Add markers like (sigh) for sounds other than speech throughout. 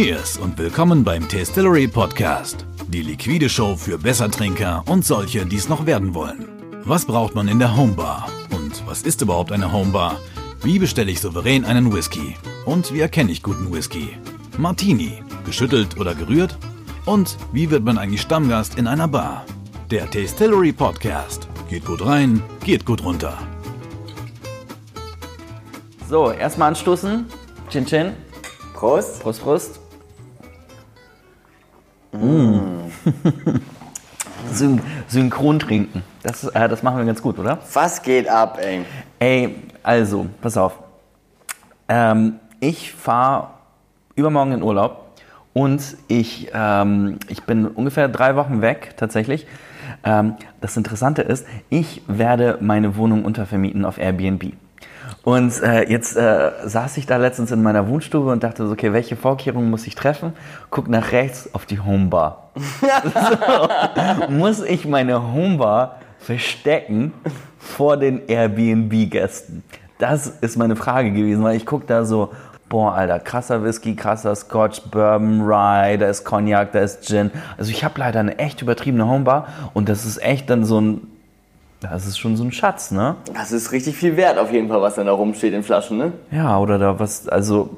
Cheers und willkommen beim Tastillery Podcast. Die liquide Show für Bessertrinker und solche, die es noch werden wollen. Was braucht man in der Homebar? Und was ist überhaupt eine Homebar? Wie bestelle ich souverän einen Whisky? Und wie erkenne ich guten Whisky? Martini, geschüttelt oder gerührt? Und wie wird man eigentlich Stammgast in einer Bar? Der Tastillery Podcast. Geht gut rein, geht gut runter. So, erstmal anstoßen. Chin Chin. Prost. Prost, Prost. (laughs) Syn synchron trinken. Das, äh, das machen wir ganz gut, oder? Was geht ab, ey? Ey, also, pass auf. Ähm, ich fahre übermorgen in Urlaub und ich, ähm, ich bin ungefähr drei Wochen weg, tatsächlich. Ähm, das Interessante ist, ich werde meine Wohnung untervermieten auf Airbnb. Und äh, jetzt äh, saß ich da letztens in meiner Wohnstube und dachte so, okay, welche Vorkehrungen muss ich treffen? Guck nach rechts auf die Homebar. so, muss ich meine Homebar verstecken vor den Airbnb-Gästen? Das ist meine Frage gewesen, weil ich guck da so, boah, Alter, krasser Whisky, krasser Scotch, Bourbon, Rye, da ist Cognac, da ist Gin. Also ich habe leider eine echt übertriebene Homebar und das ist echt dann so ein, das ist schon so ein Schatz, ne? Das ist richtig viel wert auf jeden Fall, was dann da rumsteht in Flaschen, ne? Ja, oder da was, also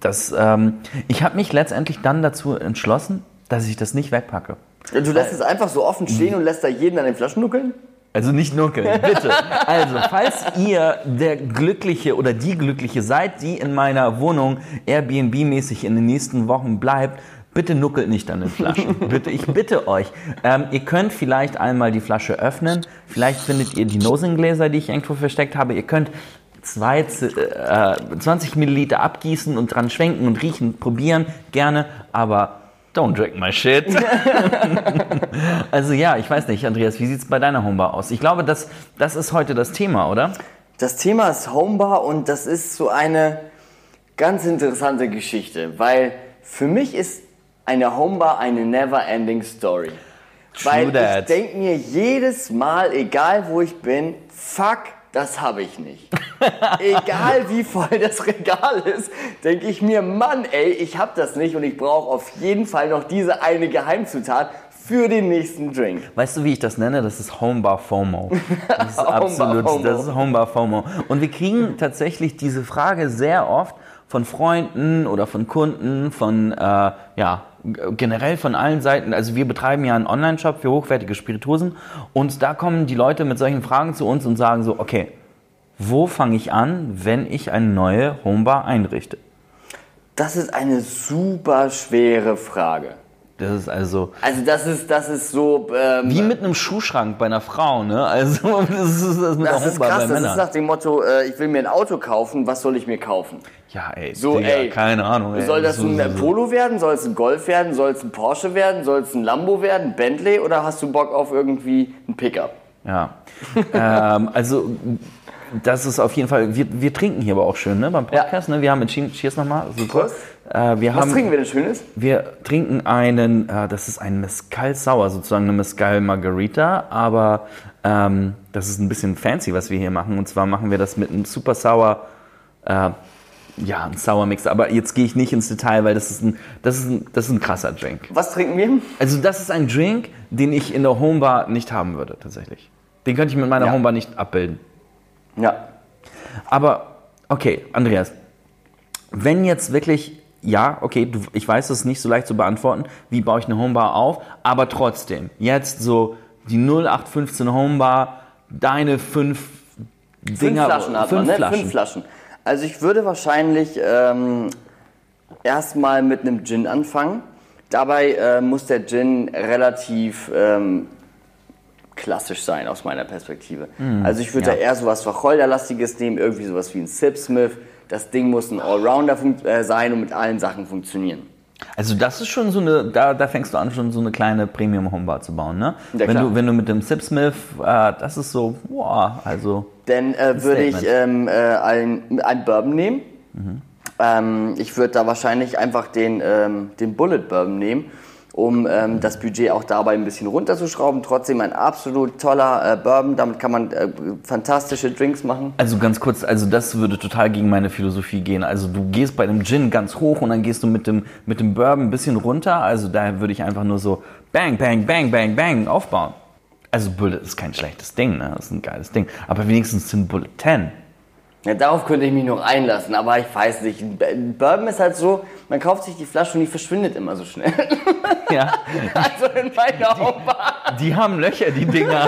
das, ähm, ich habe mich letztendlich dann dazu entschlossen, dass ich das nicht wegpacke. Du lässt es einfach so offen stehen und lässt da jeden an den Flaschen nuckeln? Also nicht nuckeln, (laughs) bitte. Also, falls ihr der Glückliche oder die Glückliche seid, die in meiner Wohnung Airbnb-mäßig in den nächsten Wochen bleibt, bitte nuckelt nicht an den Flaschen. (laughs) bitte, ich bitte euch. Ähm, ihr könnt vielleicht einmal die Flasche öffnen. Vielleicht findet ihr die Nosingläser, die ich irgendwo versteckt habe. Ihr könnt zwei, äh, 20 Milliliter abgießen und dran schwenken und riechen, probieren, gerne, aber Don't drink my shit. (laughs) also ja, ich weiß nicht, Andreas, wie sieht es bei deiner Homebar aus? Ich glaube, das, das ist heute das Thema, oder? Das Thema ist Homebar und das ist so eine ganz interessante Geschichte, weil für mich ist eine Homebar eine never-ending Story. True weil ich that. denke mir jedes Mal, egal wo ich bin, fuck, das habe ich nicht. (laughs) egal wie voll das Regal ist, denke ich mir, Mann, ey, ich habe das nicht und ich brauche auf jeden Fall noch diese eine Geheimzutat für den nächsten Drink. Weißt du, wie ich das nenne? Das ist Homebar FOMO. (laughs) Das ist Homebar absolut, FOMO. das ist Homebar FOMO. Und wir kriegen tatsächlich diese Frage sehr oft von Freunden oder von Kunden, von, äh, ja, generell von allen Seiten. Also wir betreiben ja einen Online-Shop für hochwertige Spirituosen und da kommen die Leute mit solchen Fragen zu uns und sagen so, okay, wo fange ich an, wenn ich eine neue Homebar einrichte? Das ist eine super schwere Frage. Das ist also Also das ist, das ist so. Ähm, wie mit einem Schuhschrank bei einer Frau, ne? Also (laughs) das ist das mit das ist krass. bei Das ist Männern. nach dem Motto: äh, Ich will mir ein Auto kaufen. Was soll ich mir kaufen? Ja, ey. So, Digga, ey. Keine Ahnung, ey. Soll das So, ein so. Polo werden? Soll es ein Golf werden? Soll es ein Porsche werden? Soll es ein Lambo werden? Bentley? Oder hast du Bock auf irgendwie ein Pickup? Ja. ähm, also, das ist auf jeden Fall. Wir, wir trinken hier aber auch schön, ne? Beim Podcast, ne? Wir haben Cheers Cheers nochmal. Super. Prost. Äh, wir Was haben, trinken wir denn Schönes? Wir trinken einen, äh, das ist ein Mescal Sour, sozusagen eine Mescal Margarita, aber ähm, das ist ein bisschen fancy, was wir hier machen. Und zwar machen wir das mit einem Super Sour, äh, ja, ein Sour Mix. Aber jetzt gehe ich nicht ins Detail, weil das ist ein, das ist ein, das ist ein krasser Drink. Was trinken wir? Also das ist ein Drink, den ich in der Homebar nicht haben würde, tatsächlich. Den könnte ich mit meiner Ja. Homebar nicht abbilden. Ja. Aber, okay, Andreas, wenn jetzt wirklich, ja, okay, du, ich weiß, das ist nicht so leicht zu beantworten, wie baue ich eine Homebar auf, aber trotzdem, jetzt so die 0815 Homebar, deine fünf Fünf Dinger, Flaschen hat fünf man, ne? Flaschen. Fünf Flaschen. Also ich würde wahrscheinlich ähm, erstmal mit einem Gin anfangen. Dabei äh, muss der Gin relativ ähm, klassisch sein aus meiner Perspektive. also ich würde ja. da eher sowas Wacholderlastiges nehmen, irgendwie sowas wie ein Sipsmith. Das Ding muss ein Allrounder äh, sein und mit allen Sachen funktionieren. Also das ist schon so eine, da, da fängst du an, schon so eine kleine Premium-Homebar zu bauen, ne? Ja, wenn, du, wenn du mit dem Sipsmith, äh, das ist so, boah, also... Dann äh, würde ich ähm, äh, ein, ein Bourbon nehmen. Ähm, ich würde da wahrscheinlich einfach den, ähm, den Bullet Bourbon nehmen. Um ähm, das Budget auch dabei ein bisschen runterzuschrauben. Trotzdem ein absolut toller äh, Bourbon, damit kann man äh, fantastische Drinks machen. Also ganz kurz, also das würde total gegen meine Philosophie gehen. Also du gehst bei dem Gin ganz hoch und dann gehst du mit dem, mit dem Bourbon ein bisschen runter. Also da würde ich einfach nur so bang, bang, bang, bang, bang aufbauen. Also Bullet ist kein schlechtes Ding, ne? Das ist ein geiles Ding. Aber wenigstens sind Bullet 10. Ja, darauf könnte ich mich noch einlassen, aber ich weiß nicht. Bourbon ist halt so, man kauft sich die Flasche und die verschwindet immer so schnell. (laughs) Ja. Also in meiner Hauptbar, Die haben Löcher, die Dinger.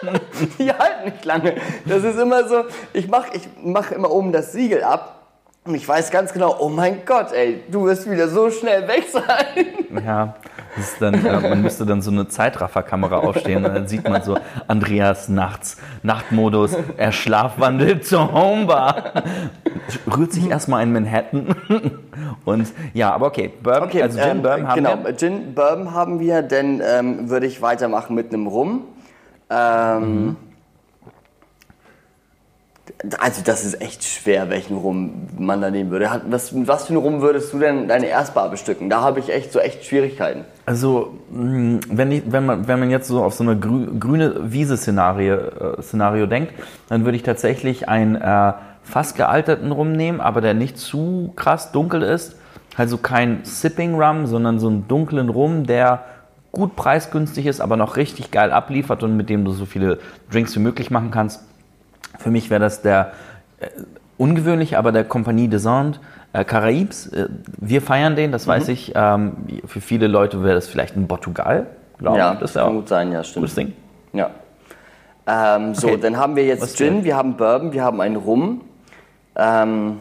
(laughs) die halten nicht lange. Das ist immer so, ich mache ich mach immer oben das Siegel ab und ich weiß ganz genau, oh mein Gott, ey, du wirst wieder so schnell weg sein. Ja, dann, äh, man müsste dann so eine Zeitrafferkamera aufstehen und dann sieht man so Andreas nachts, Nachtmodus, er schlafwandelt zur Homebar, rührt sich erstmal in Manhattan und ja, aber okay, Bourbon, also Gin, ähm, Bourbon haben genau, wir. Gin, Bourbon haben wir, denn ähm, würde ich weitermachen mit einem Rum. Ähm, Mhm. Also das ist echt schwer, welchen Rum man da nehmen würde. Was, was für einen Rum würdest du denn deine Erstbar bestücken? Da habe ich echt so echt Schwierigkeiten. Also, mh, wenn, ich, wenn, man, wenn man jetzt so auf so eine grü grüne Wiese-Szenario äh, Szenario denkt, dann würde ich tatsächlich einen äh, fast gealterten Rum nehmen, aber der nicht zu krass dunkel ist. Also kein Sipping Rum, sondern so einen dunklen Rum, der gut preisgünstig ist, aber noch richtig geil abliefert und mit dem du so viele Drinks wie möglich machen kannst. Für mich wäre das der äh, ungewöhnlich, aber der Compagnie des Andes äh, Caraïbes. Äh, wir feiern den, das Mhm. weiß ich. Ähm, für viele Leute wäre das vielleicht ein Portugal, glaube ja, ich. Das das kann gut sein, ja, stimmt. gutes Ding. Ja. Ähm, so, Okay. dann haben wir jetzt Was Gin, wir haben Bourbon, wir haben einen Rum. Ähm,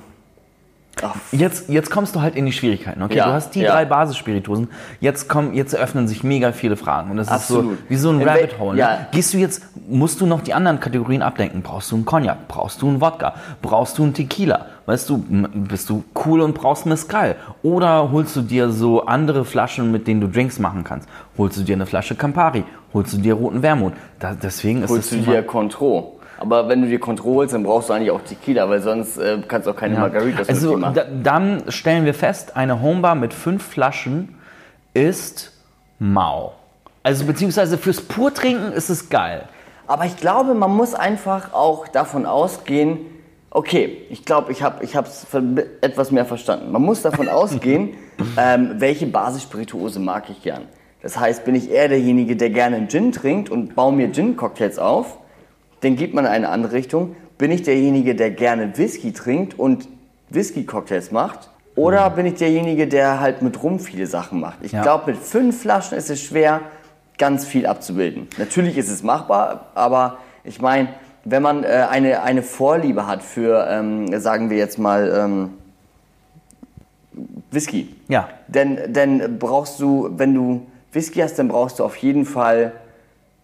ach, Jetzt, jetzt kommst du halt in die Schwierigkeiten. Okay, Ja, du hast die ja. drei Basisspirituosen. Jetzt kommen, jetzt eröffnen sich mega viele Fragen und das Absolut. ist so wie so ein In Rabbit Hole. Ne? ja. Gehst du jetzt, musst du noch die anderen Kategorien abdenken? Brauchst du einen Cognac? Brauchst du einen Wodka? Brauchst du einen Tequila? Weißt du, bist du cool und brauchst Mezcal? Oder holst du dir so andere Flaschen, mit denen du Drinks machen kannst? Holst du dir eine Flasche Campari? Holst du dir roten Wermut? Da, deswegen ist holst du dir Contro. Aber wenn du dir Contro holst, dann brauchst du eigentlich auch Tequila, weil sonst äh, kannst du auch keine Margaritas Also machen. da, dann stellen wir fest, eine Homebar mit fünf Flaschen ist mau. Also beziehungsweise fürs Purtrinken ist es geil. Aber ich glaube, man muss einfach auch davon ausgehen, okay, ich glaube, ich habe es etwas mehr verstanden. Man muss davon (laughs) ausgehen, ähm, welche Basisspirituose mag ich gern. Das heißt, bin ich eher derjenige, der gerne einen Gin trinkt und baue mir Gin-Cocktails auf, dann geht man in eine andere Richtung. Bin ich derjenige, der gerne Whisky trinkt und Whisky-Cocktails macht? Oder bin ich derjenige, der halt mit Rum viele Sachen macht? Ich Ja. glaube, mit fünf Flaschen ist es schwer, ganz viel abzubilden. Natürlich ist es machbar, aber ich meine, wenn man äh, eine, eine Vorliebe hat für, ähm, sagen wir jetzt mal, ähm, Whisky, Ja. dann, dann brauchst du, wenn du Whisky hast, dann brauchst du auf jeden Fall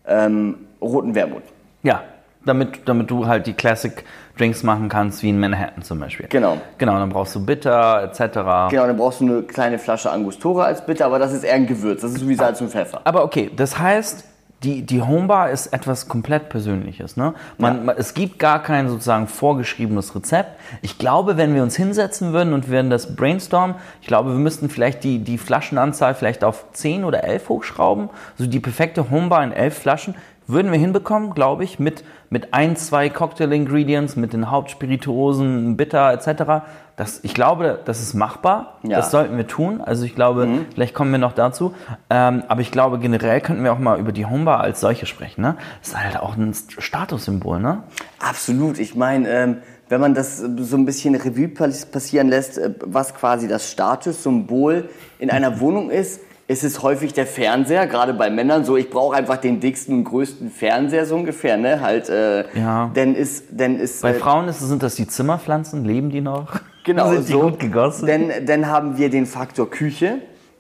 ähm, roten Wermut. Ja, damit, damit du halt die Classic Drinks machen kannst, wie in Manhattan zum Beispiel. Genau. Genau, dann brauchst du Bitter etc. Genau, dann brauchst du eine kleine Flasche Angostura als Bitter, aber das ist eher ein Gewürz. Das ist wie Salz und Pfeffer. Aber okay, das heißt, die, die Homebar ist etwas komplett Persönliches. Ne? Man, man, es gibt gar kein sozusagen vorgeschriebenes Rezept. Ich glaube, wenn wir uns hinsetzen würden und würden das brainstormen, ich glaube, wir müssten vielleicht die, die Flaschenanzahl vielleicht auf 10 oder 11 hochschrauben. Also die perfekte Homebar in 11 Flaschen würden wir hinbekommen, glaube ich, mit, mit ein, zwei Cocktail-Ingredients, mit den Hauptspirituosen, Bitter etc. Das, ich glaube, das ist machbar. Ja. Das sollten wir tun. Also ich glaube, vielleicht kommen wir noch dazu. Ähm, aber ich glaube, generell könnten wir auch mal über die Homebar als solche sprechen. Ne? Das ist halt auch ein Statussymbol. Ne? Absolut. Ich meine, ähm, wenn man das so ein bisschen Revue pass- passieren lässt, äh, was quasi das Statussymbol in einer (laughs) Wohnung ist, ist es häufig der Fernseher, gerade bei Männern so, ich brauche einfach den dicksten und größten Fernseher so ungefähr, ne? Halt, äh, Ja. Denn ist, denn ist Bei äh, Frauen ist, sind das die Zimmerpflanzen. Leben die noch? (laughs) Genau, (laughs) Sind die so. gut gegossen? Denn, dann haben wir den Faktor Küche.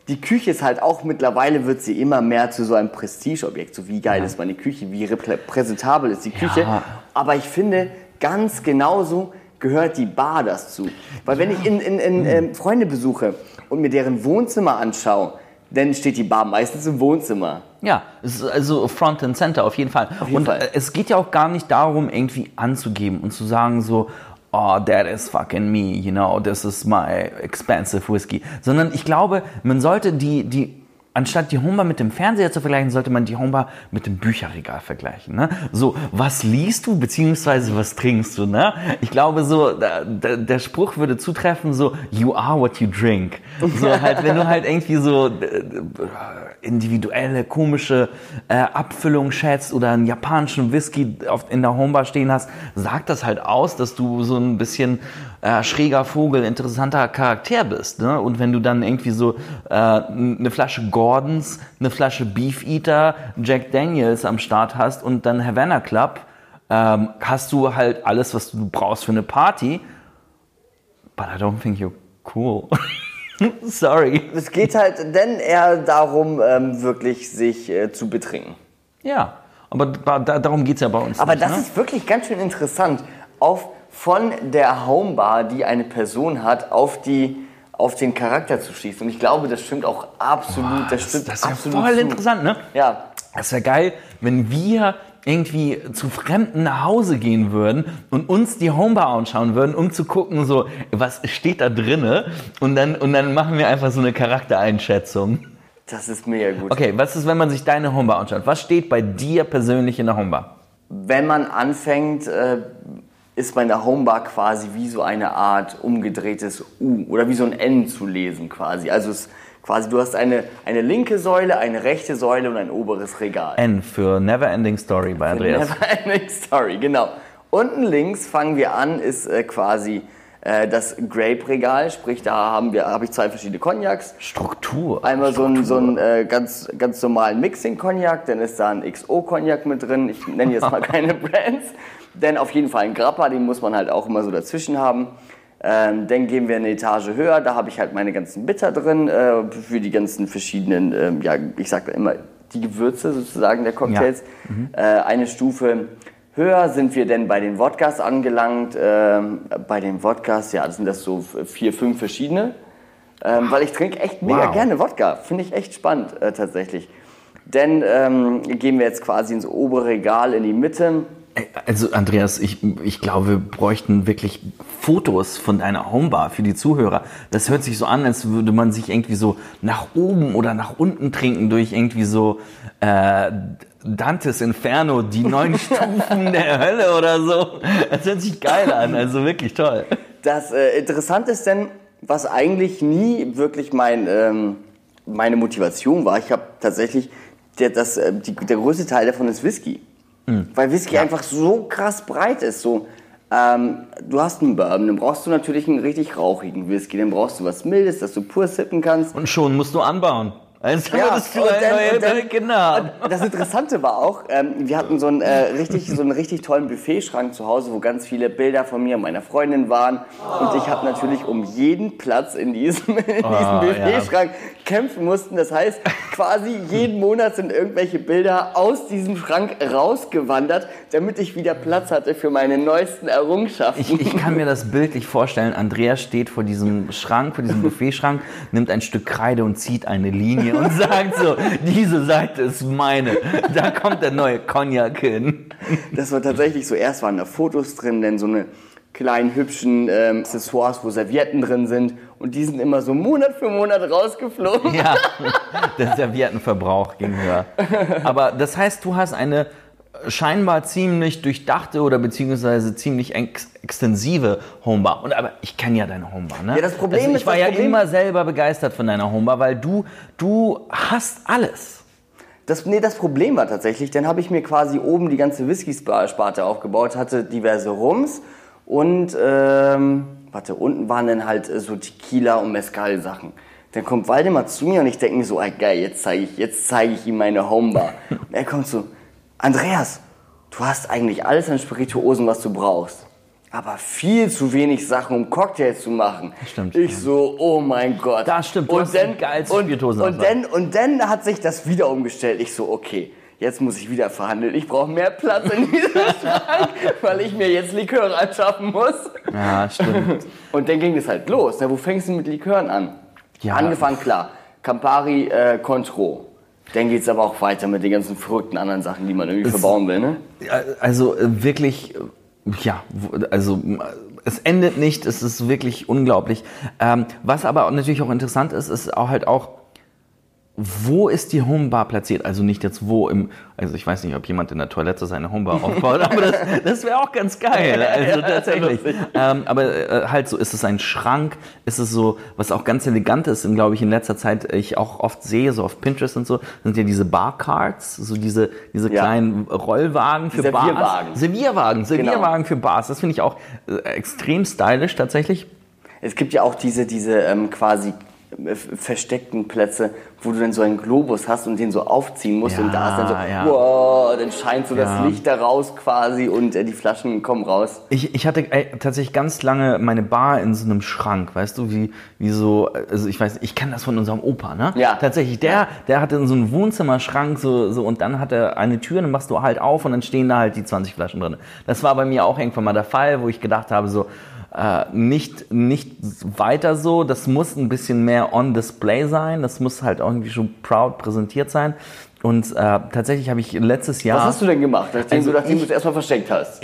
Die Küche ist halt auch mittlerweile wird sie immer mehr zu so einem Prestigeobjekt. So wie geil ist meine Küche, wie reprä- präsentabel ist die Küche. Ja. Aber ich finde, ganz genauso gehört die Bar dazu. Weil wenn ich in, in, in ähm, Freunde besuche und mir deren Wohnzimmer anschaue, dann steht die Bar meistens im Wohnzimmer. Ja, also Front and Center auf jeden Fall. jeden und Fall. es geht ja auch gar nicht darum, irgendwie anzugeben und zu sagen so, oh, that is fucking me, you know, this is my expensive whiskey. Sondern ich glaube, man sollte die, die anstatt die Homebar mit dem Fernseher zu vergleichen, sollte man die Homebar mit dem Bücherregal vergleichen. Ne? So, was liest du, beziehungsweise was trinkst du? Ne? Ich glaube, so, da, da, der Spruch würde zutreffen, so, you are what you drink. So, (laughs) halt, wenn du halt irgendwie so äh, individuelle, komische äh, Abfüllung schätzt oder einen japanischen Whisky auf, in der Homebar stehen hast, sagt das halt aus, dass du so ein bisschen äh, schräger Vogel, interessanter Charakter bist. Ne? Und wenn du dann irgendwie so äh, eine Flasche Gordons, eine Flasche Beef Eater, Jack Daniels am Start hast und dann Havana Club, ähm, hast du halt alles, was du brauchst für eine Party. But I don't think you're cool. (laughs) Sorry. Es geht halt denn eher darum, ähm, wirklich sich äh, zu betrinken. Ja, aber da, da, darum geht es ja bei uns. Aber nicht, das ne? ist wirklich ganz schön interessant. Auf, von der Homebar, die eine Person hat, auf, die, auf den Charakter zu schließen. Und ich glaube, das stimmt auch absolut. das, stimmt das ist ja absolut voll zu. interessant, ne? Ja, Das wäre geil, wenn wir irgendwie zu Fremden nach Hause gehen würden und uns die Homebar anschauen würden, um zu gucken, so, was steht da drinne? Und dann, und dann machen wir einfach so eine Charaktereinschätzung. das ist mega gut. Okay, was ist, wenn man sich deine Homebar anschaut? Was steht bei dir persönlich in der Homebar? Wenn man anfängt, äh, ist meine Homebar quasi wie so eine Art umgedrehtes U oder wie so ein N zu lesen quasi. Also es quasi du hast eine, eine linke Säule, eine rechte Säule und ein oberes Regal. N für Neverending Story bei Andreas. Neverending Story, genau. Unten links fangen wir an, ist äh, quasi das Grape-Regal, sprich da haben wir, habe ich zwei verschiedene Cognacs. Struktur. Einmal so einen so einen, äh, ganz, ganz normalen Mixing-Cognac, dann ist da ein XO-Cognac mit drin. Ich nenne jetzt mal (laughs) keine Brands. Dann auf jeden Fall ein Grappa, den muss man halt auch immer so dazwischen haben. Ähm, dann gehen wir eine Etage höher, da habe ich halt meine ganzen Bitter drin, äh, für die ganzen verschiedenen, ähm, ja, ich sag immer, die Gewürze sozusagen der Cocktails. Äh, eine Stufe höher sind wir denn bei den Wodkas angelangt. Ähm, bei den Wodkas, ja, sind das so vier, fünf verschiedene. Ähm, weil ich trinke echt mega Wow. gerne Wodka. Finde ich echt spannend äh, tatsächlich. Dann ähm, gehen wir jetzt quasi ins obere Regal in die Mitte. Also Andreas, ich, ich glaube, wir bräuchten wirklich Fotos von deiner Homebar für die Zuhörer. Das hört sich so an, als würde man sich irgendwie so nach oben oder nach unten trinken durch irgendwie so äh, Dantes Inferno, die neun (laughs) Stufen der Hölle oder so. Das hört sich geil an, also wirklich toll. Das äh, Interessante ist denn, was eigentlich nie wirklich mein, ähm, meine Motivation war. Ich habe tatsächlich, der, das, äh, die, der größte Teil davon ist Whisky. Weil Whisky einfach so krass breit ist. So, ähm, du hast einen Bourbon, dann brauchst du natürlich einen richtig rauchigen Whisky. Dann brauchst du was Mildes, dass du pur sippen kannst. Und schon musst du anbauen. Also Ja, würdest du und eine neue und dann- haben. Und das Interessante war auch, ähm, wir hatten so einen, äh, richtig, so einen richtig tollen Buffetschrank zu Hause, wo ganz viele Bilder von mir und meiner Freundin waren. Und ich habe natürlich um jeden Platz in diesem, (laughs) in diesem Ah, Buffetschrank kämpfen mussten. Das heißt, quasi jeden Monat sind irgendwelche Bilder aus diesem Schrank rausgewandert, damit ich wieder Platz hatte für meine neuesten Errungenschaften. Ich, ich kann mir das bildlich vorstellen. Andreas steht vor diesem Schrank, vor diesem (laughs) Buffetschrank, nimmt ein Stück Kreide und zieht eine Linie und sagt so, diese Seite ist meine. Da kommt der neue Cognac hin. Das war tatsächlich so. Erst waren da Fotos drin, dann so eine kleinen hübschen ähm, Accessoires, wo Servietten drin sind. Und die sind immer so Monat für Monat rausgeflogen. Ja, der Serviettenverbrauch ging höher. Aber das heißt, du hast eine scheinbar ziemlich durchdachte oder beziehungsweise ziemlich ex extensive Homebar. Und aber ich kenne ja deine Homebar, ne? Ja, das Problem also ich ist, war das ja Problem- immer selber begeistert von deiner Homebar, weil du du hast alles. Das, nee, das Problem war tatsächlich, dann habe ich mir quasi oben die ganze Whisky-Sparte aufgebaut, hatte diverse Rums und, ähm, warte, unten waren dann halt äh, so Tequila- und Mezcal-Sachen. Dann kommt Waldemar zu mir und ich denke mir so, ey, geil, jetzt zeige ich, jetzt zeige ich ihm meine Homebar. Und (laughs) er kommt so, Andreas, du hast eigentlich alles an Spirituosen, was du brauchst. Aber viel zu wenig Sachen, um Cocktails zu machen. Stimmt. Ich so, oh mein Gott. Das stimmt, und, Spirituosen und, Auswahl. dann, und dann hat sich das wieder umgestellt. Ich so, okay, jetzt muss ich wieder verhandeln. Ich brauche mehr Platz in diesem (laughs) Schrank, weil ich mir jetzt Likör anschaffen muss. Ja, stimmt. (laughs) Und dann ging es halt los. Na, wo fängst du mit Likören an? Ja. Angefangen, klar. Campari äh, Contro. Dann geht es aber auch weiter mit den ganzen verrückten anderen Sachen, die man irgendwie verbauen will. Ne? Also äh, wirklich, äh, ja, also äh, es endet nicht, es ist wirklich unglaublich. Ähm, was aber natürlich auch interessant ist, ist auch halt auch, wo ist die Homebar platziert? Also nicht jetzt wo im, also ich weiß nicht, ob jemand in der Toilette seine Homebar aufbaut, (laughs) aber das, das wäre auch ganz geil. Also tatsächlich. Ähm, aber äh, halt so, ist es ein Schrank? Ist es so, was auch ganz elegant ist, und glaube ich in letzter Zeit ich auch oft sehe, so auf Pinterest und so, sind ja diese Barcards, so diese, diese Ja. kleinen Rollwagen für Bars. Servierwagen. Servierwagen, Servierwagen Genau. für Bars. Das finde ich auch äh, extrem stylisch tatsächlich. Es gibt ja auch diese, diese ähm, quasi versteckten Plätze, wo du dann so einen Globus hast und den so aufziehen musst Ja, und da ist dann so, ja. wow, dann scheint so Ja. das Licht da raus quasi und äh, die Flaschen kommen raus. Ich, ich hatte ey, tatsächlich ganz lange meine Bar in so einem Schrank, weißt du, wie, wie so, also ich weiß, ich kenne das von unserem Opa, ne? Ja. Tatsächlich, der, der hatte in so einem Wohnzimmerschrank so, so und dann hat er eine Tür, dann machst du halt auf und dann stehen da halt die 20 Flaschen drin. Das war bei mir auch irgendwann mal der Fall, wo ich gedacht habe, so, äh, nicht, nicht weiter so, das muss ein bisschen mehr on display sein, das muss halt auch irgendwie schon proud präsentiert sein. Und äh, tatsächlich habe ich letztes Jahr. Was hast du denn gemacht, nachdem Also du, nachdem du es erstmal versteckt hast?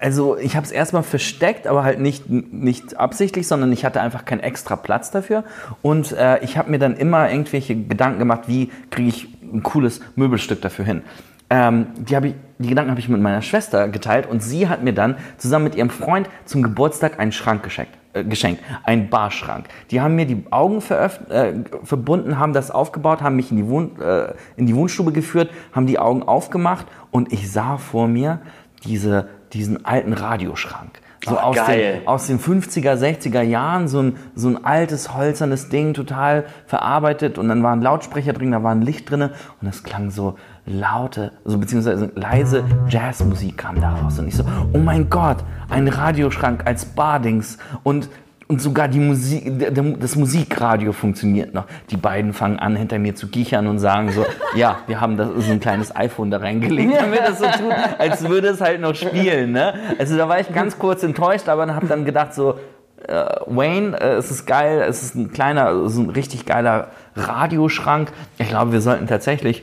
Also ich habe es erstmal versteckt, aber halt nicht, nicht absichtlich, sondern ich hatte einfach keinen extra Platz dafür. Und äh, ich habe mir dann immer irgendwelche Gedanken gemacht, wie kriege ich ein cooles Möbelstück dafür hin. Ähm, die, hab ich, die Gedanken habe ich mit meiner Schwester geteilt und sie hat mir dann zusammen mit ihrem Freund zum Geburtstag einen Schrank geschenkt. Äh, geschenkt, einen Barschrank. Die haben mir die Augen äh, verbunden, haben das aufgebaut, haben mich in die, Wohn äh, in die Wohnstube geführt, haben die Augen aufgemacht und ich sah vor mir diese, diesen alten Radioschrank. So Ah, aus, geil. den, aus den 50er, 60er Jahren, so ein, so ein altes, holzernes Ding, total verarbeitet. Und dann waren Lautsprecher drin, da war ein Licht drin. Und es klang so laute, also beziehungsweise leise Jazzmusik kam da raus. Und ich so, oh mein Gott, ein Radioschrank als Bardings. Und und sogar die Musik, das Musikradio funktioniert noch. Die beiden fangen an, hinter mir zu kichern und sagen so, (laughs) ja, wir haben das, so ein kleines iPhone da reingelegt, damit das so tut, als würde es halt noch spielen. Ne? Also da war ich ganz kurz enttäuscht, aber habe dann gedacht so, äh, Wayne, äh, es ist geil, es ist ein kleiner, es ist ein richtig geiler Radioschrank. Ich glaube, wir sollten tatsächlich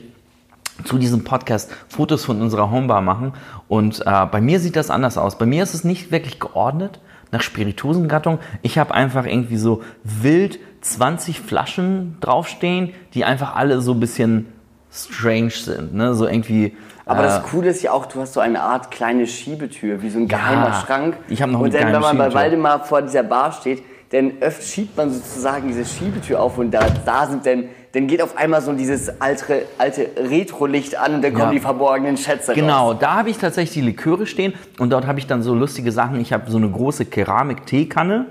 zu diesem Podcast Fotos von unserer Homebar machen. Und äh, bei mir sieht das anders aus. Bei mir ist es nicht wirklich geordnet nach Spirituosengattung. Ich habe einfach irgendwie so wild 20 Flaschen draufstehen, die einfach alle so ein bisschen strange sind. Ne? So irgendwie. Aber äh, das Coole ist ja auch, du hast so eine Art kleine Schiebetür, wie so ein geheimer Schrank. ich hab noch Und dann, wenn man bei. Waldemar vor dieser Bar steht, dann öfter schiebt man sozusagen diese Schiebetür auf und da, da sind dann, dann geht auf einmal so dieses alte, alte Retro-Licht an und dann kommen Ja. die verborgenen Schätze Genau, raus. da habe ich tatsächlich die Liköre stehen und dort habe ich dann so lustige Sachen. Ich habe so eine große Keramik-Teekanne,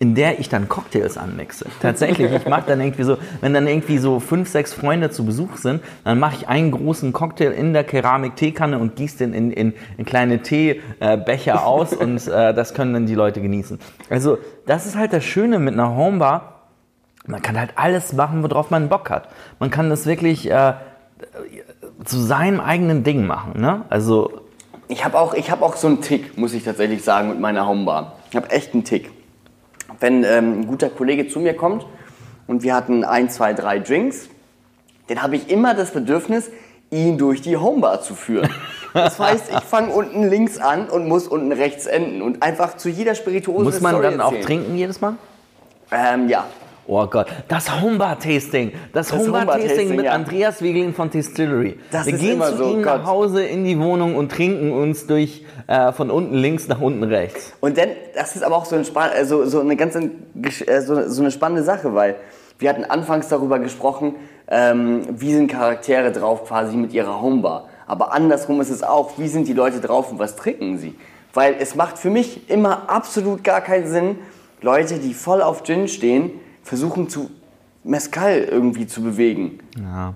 in der ich dann Cocktails anmixe. Tatsächlich, ich mache dann irgendwie so, wenn dann irgendwie so fünf, sechs Freunde zu Besuch sind, dann mache ich einen großen Cocktail in der Keramik-Teekanne und gieße den in, in, in kleine Teebecher aus und äh, das können dann die Leute genießen. Also das ist halt das Schöne mit einer Homebar. Man kann halt alles machen, worauf man Bock hat. Man kann das wirklich äh, zu seinem eigenen Ding machen. Ne? Also Ich habe auch, ich hab auch so einen Tick, muss ich tatsächlich sagen, mit meiner Homebar. Ich habe echt einen Tick. Wenn ähm, ein guter Kollege zu mir kommt und wir hatten ein, zwei, drei Drinks, dann habe ich immer das Bedürfnis, ihn durch die Homebar zu führen. Das (laughs) heißt, ich fange unten links an und muss unten rechts enden und einfach zu jeder Spirituose muss man Story dann auch erzählen. trinken jedes Mal? Ähm, ja. Oh Gott, das Homebar-Tasting. Das, Homebar-Tasting Homebar-Tasting, mit ja. Andreas Wiegelin von Distillery. Das Wir ist gehen immer zu so, ihm Gott. nach Hause in die Wohnung und trinken uns durch äh, von unten links nach unten rechts. Und dann, das ist aber auch so, ein, äh, so, so eine ganz äh, so, so eine spannende Sache, weil wir hatten anfangs darüber gesprochen, ähm, wie sind Charaktere drauf quasi mit ihrer Homebar. Aber andersrum ist es auch, wie sind die Leute drauf und was trinken sie? Weil es macht für mich immer absolut gar keinen Sinn, Leute, die voll auf Gin stehen, versuchen zu Mescal irgendwie zu bewegen.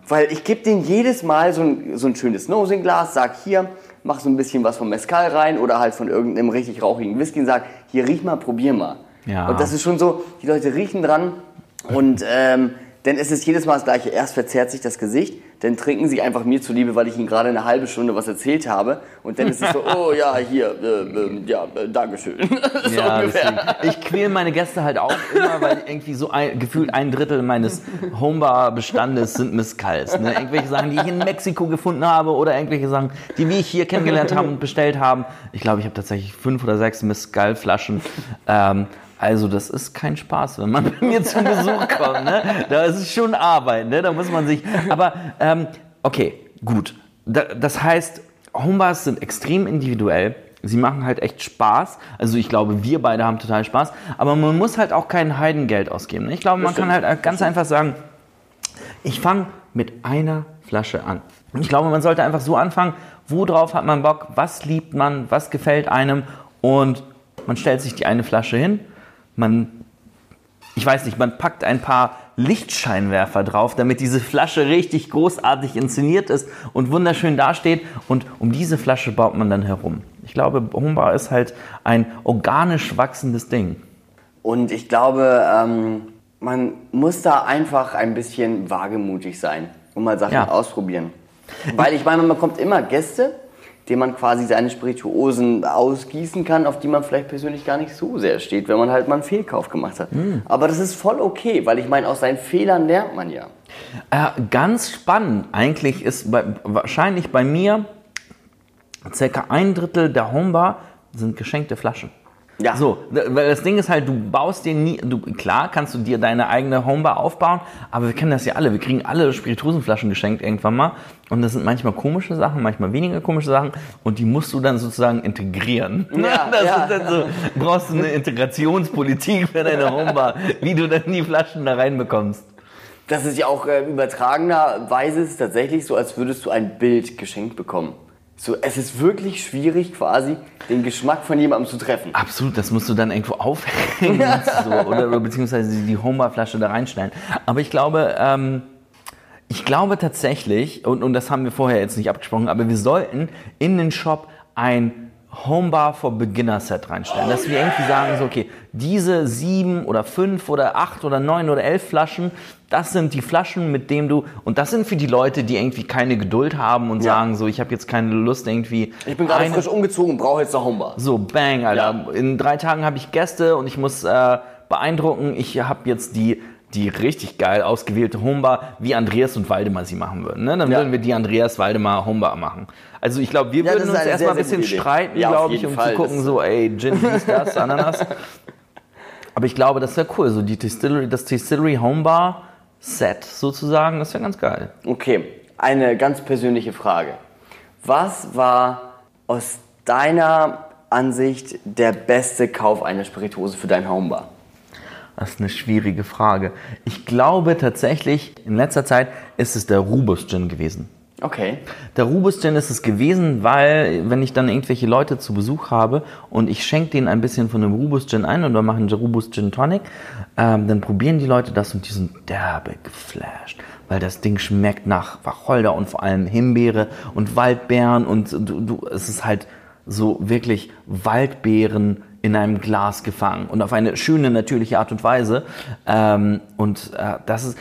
Weil ich gebe denen jedes Mal so ein, so ein schönes Nosing-Glas, sag hier, mach so ein bisschen was vom Mescal rein oder halt von irgendeinem richtig rauchigen Whisky und sag, hier riech mal, probier mal. Ja. Und das ist schon so, die Leute riechen dran und ähm, ist es jedes Mal das Gleiche. Erst verzerrt sich das Gesicht, dann trinken sie einfach mir zuliebe, weil ich ihnen gerade eine halbe Stunde was erzählt habe. Und dann ist es so, (laughs) oh ja, hier, äh, äh, ja, äh, Dankeschön. (laughs) so Ja. Ich quäle meine Gäste halt auch immer, weil irgendwie so ein, gefühlt ein Drittel meines Homebar-Bestandes sind Mezcals. Ne? Irgendwelche Sachen, die ich in Mexiko gefunden habe oder irgendwelche Sachen, die wir hier kennengelernt haben und bestellt haben. Ich glaube, ich habe tatsächlich fünf oder sechs Mezcal-Flaschen. Ähm, Also das ist kein Spaß, wenn man (laughs) bei mir zum Besuch kommt. Ne? Da ist es schon Arbeit, ne? da muss man sich... Aber ähm, okay, gut. Da, das heißt, Homebars sind extrem individuell. Sie machen halt echt Spaß. Also ich glaube, wir beide haben total Spaß. Aber man muss halt auch kein Heidengeld ausgeben. ne? Ich glaube, man kann halt ganz einfach sagen, ich fange mit einer Flasche an. Ich glaube, man sollte einfach so anfangen, worauf hat man Bock, was liebt man, was gefällt einem und man stellt sich die eine Flasche hin, man, ich weiß nicht, man packt ein paar Lichtscheinwerfer drauf, damit diese Flasche richtig großartig inszeniert ist und wunderschön dasteht und um diese Flasche baut man dann herum. Ich glaube, Homebar ist halt ein organisch wachsendes Ding. Und ich glaube, ähm, man muss da einfach ein bisschen wagemutig sein und mal Sachen Ja. ausprobieren. Weil ich meine, man bekommt immer Gäste, denen man quasi seine Spirituosen ausgießen kann, auf die man vielleicht persönlich gar nicht so sehr steht, wenn man halt mal einen Fehlkauf gemacht hat. Hm. Aber das ist voll okay, weil ich meine, aus seinen Fehlern lernt man ja. Äh, ganz spannend eigentlich ist bei, wahrscheinlich bei mir circa ein Drittel der Homebar sind geschenkte Flaschen. Ja. So, d- weil das Ding ist halt, du baust dir nie, du, klar kannst du dir deine eigene Homebar aufbauen, aber wir kennen das ja alle, wir kriegen alle Spirituosenflaschen geschenkt irgendwann mal und das sind manchmal komische Sachen, manchmal weniger komische Sachen und die musst du dann sozusagen integrieren. Ja, (laughs) das ja. ist dann so, brauchst du eine Integrationspolitik für deine Homebar, wie du dann die Flaschen da reinbekommst. Das ist ja auch äh, übertragenerweise ist es tatsächlich so, als würdest du ein Bild geschenkt bekommen. So, es ist wirklich schwierig, quasi den Geschmack von jemandem zu treffen. Absolut, das musst du dann irgendwo aufhängen so, oder, oder beziehungsweise die Homer-Flasche da reinstellen. Aber ich glaube, ähm, ich glaube tatsächlich, und, und das haben wir vorher jetzt nicht abgesprochen, aber wir sollten in den Shop ein Homebar for Beginner Set reinstellen. Dass wir irgendwie sagen, so, okay, diese sieben oder fünf oder acht oder neun oder elf Flaschen, das sind die Flaschen, mit denen du, und das sind für die Leute, die irgendwie keine Geduld haben und Ja. sagen, so, ich habe jetzt keine Lust irgendwie. Ich bin gerade frisch umgezogen brauche jetzt eine Homebar. so, bang, Alter. In drei Tagen habe ich Gäste und ich muss äh, beeindrucken. Ich habe jetzt die, die richtig geil ausgewählte Homebar, wie Andreas und Waldemar sie machen würden. Ne? Dann Ja. würden wir die Andreas Waldemar Homebar machen. Also ich glaube, wir Ja, würden uns erstmal ein bisschen streiten, Ja, glaube ich, um Fall. zu gucken, Das- so, ey, Gin, dies, das, (laughs) Ananas. Aber ich glaube, das wäre cool. So die Distillery, das Distillery Homebar Set sozusagen, das wäre ganz geil. Okay, eine ganz persönliche Frage. Was war aus deiner Ansicht der beste Kauf einer Spirituose für dein Homebar? Das ist eine schwierige Frage. Ich glaube tatsächlich, in letzter Zeit ist es der Rubus Gin gewesen. Okay. Der Rubus Gin ist es gewesen, weil wenn ich dann irgendwelche Leute zu Besuch habe und ich schenke denen ein bisschen von dem Rubus Gin ein und wir machen einen Rubus Gin Tonic, ähm, dann probieren die Leute das und die sind derbe geflasht, weil das Ding schmeckt nach Wacholder und vor allem Himbeere und Waldbeeren und du, du, es ist halt so wirklich Waldbeeren in einem Glas gefangen und auf eine schöne, natürliche Art und Weise. Ähm, und äh, das ist,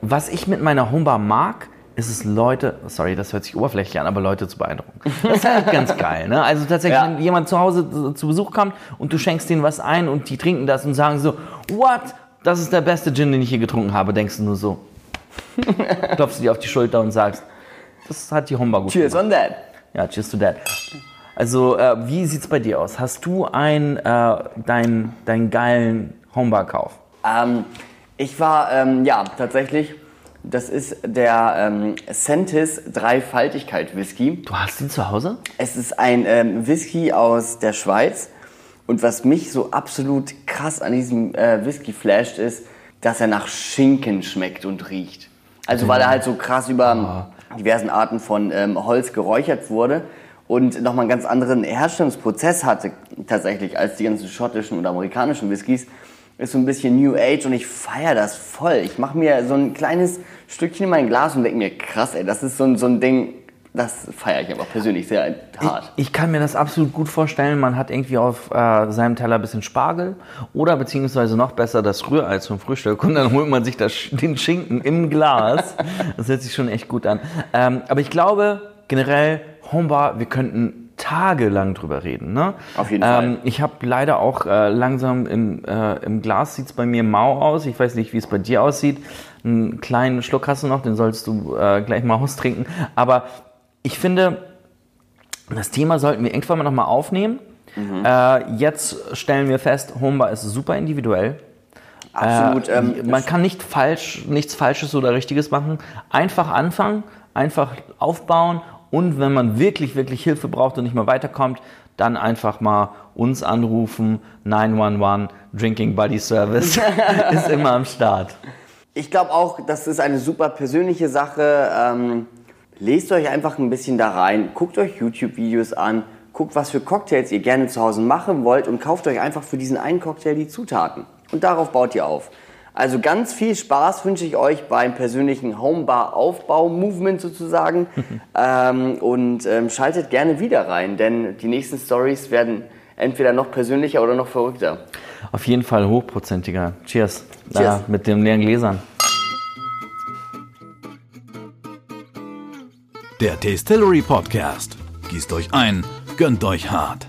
was ich mit meiner Homebar mag, ist es Leute, sorry, das hört sich oberflächlich an, aber Leute zu beeindrucken. Das ist halt ganz geil, ne? Also tatsächlich, Ja. wenn jemand zu Hause zu- zu Besuch kommt und du schenkst denen was ein und die trinken das und sagen so, what? Das ist der beste Gin, den ich je getrunken habe, denkst du nur so. (laughs) Klopfst du dir auf die Schulter und sagst, das hat die Homebar gut Cheers gemacht. on that. Ja, cheers to that. Also, äh, wie sieht's bei dir aus? Hast du ein, äh, dein, deinen geilen Homebar-Kauf? Ähm, ich war, ähm, ja, tatsächlich, das ist der ähm, Sentis Dreifaltigkeit Whisky. Du hast ihn zu Hause? Es ist ein ähm, Whisky aus der Schweiz. Und was mich so absolut krass an diesem äh, Whisky flasht, ist, dass er nach Schinken schmeckt und riecht. Also weil er halt so krass über diversen Arten von ähm, Holz geräuchert wurde und nochmal einen ganz anderen Herstellungsprozess hatte tatsächlich als die ganzen schottischen und amerikanischen Whiskys. Ist so ein bisschen New Age und ich feiere das voll. Ich mache mir so ein kleines Stückchen in mein Glas und denke mir, krass, ey, das ist so ein, so ein Ding, das feiere ich einfach persönlich sehr hart. Ich, ich kann mir das absolut gut vorstellen. Man hat irgendwie auf äh, seinem Teller ein bisschen Spargel oder beziehungsweise noch besser das Rührei zum Frühstück und dann holt man sich das, den Schinken im Glas. (laughs) Das hört sich schon echt gut an. Ähm, aber ich glaube generell, Homebar, wir könnten tagelang drüber reden. Ne? Auf jeden ähm, Fall. Ich habe leider auch äh, langsam im, äh, im Glas sieht es bei mir mau aus. Ich weiß nicht, wie es bei dir aussieht. Einen kleinen Schluck hast du noch, den sollst du äh, gleich mal (laughs) austrinken. Aber ich finde, das Thema sollten wir irgendwann mal nochmal aufnehmen. Äh, jetzt stellen wir fest, Homebar ist super individuell. Absolut. Äh, ähm, man kann nicht falsch, nichts Falsches oder Richtiges machen. Einfach anfangen, einfach aufbauen und wenn man wirklich, wirklich Hilfe braucht und nicht mehr weiterkommt, dann einfach mal uns anrufen. 911 Drinking Buddy Service (laughs) ist immer am Start. Ich glaube auch, das ist eine super persönliche Sache. Ähm, lest euch einfach ein bisschen da rein, guckt euch YouTube-Videos an, guckt, was für Cocktails ihr gerne zu Hause machen wollt und kauft euch einfach für diesen einen Cocktail die Zutaten. Und darauf baut ihr auf. Also ganz viel Spaß wünsche ich euch beim persönlichen Homebar-Aufbau-Movement sozusagen. (laughs) ähm, und ähm, schaltet gerne wieder rein, denn die nächsten Stories werden entweder noch persönlicher oder noch verrückter. Auf jeden Fall hochprozentiger. Cheers. Cheers. Ja, mit den leeren Gläsern. Der Tastillery Podcast. Gießt euch ein, gönnt euch hart.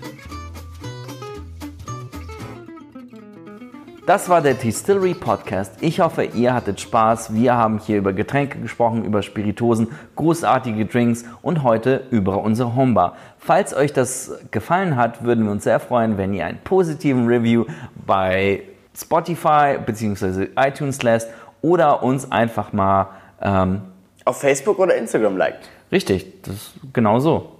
Das war der Distillery Podcast. Ich hoffe, ihr hattet Spaß. Wir haben hier über Getränke gesprochen, über Spiritosen, großartige Drinks und heute über unsere Homebar. Falls euch das gefallen hat, würden wir uns sehr freuen, wenn ihr einen positiven Review bei Spotify bzw. iTunes lässt oder uns einfach mal ähm, Auf Facebook oder Instagram liked. richtig, das ist genau so.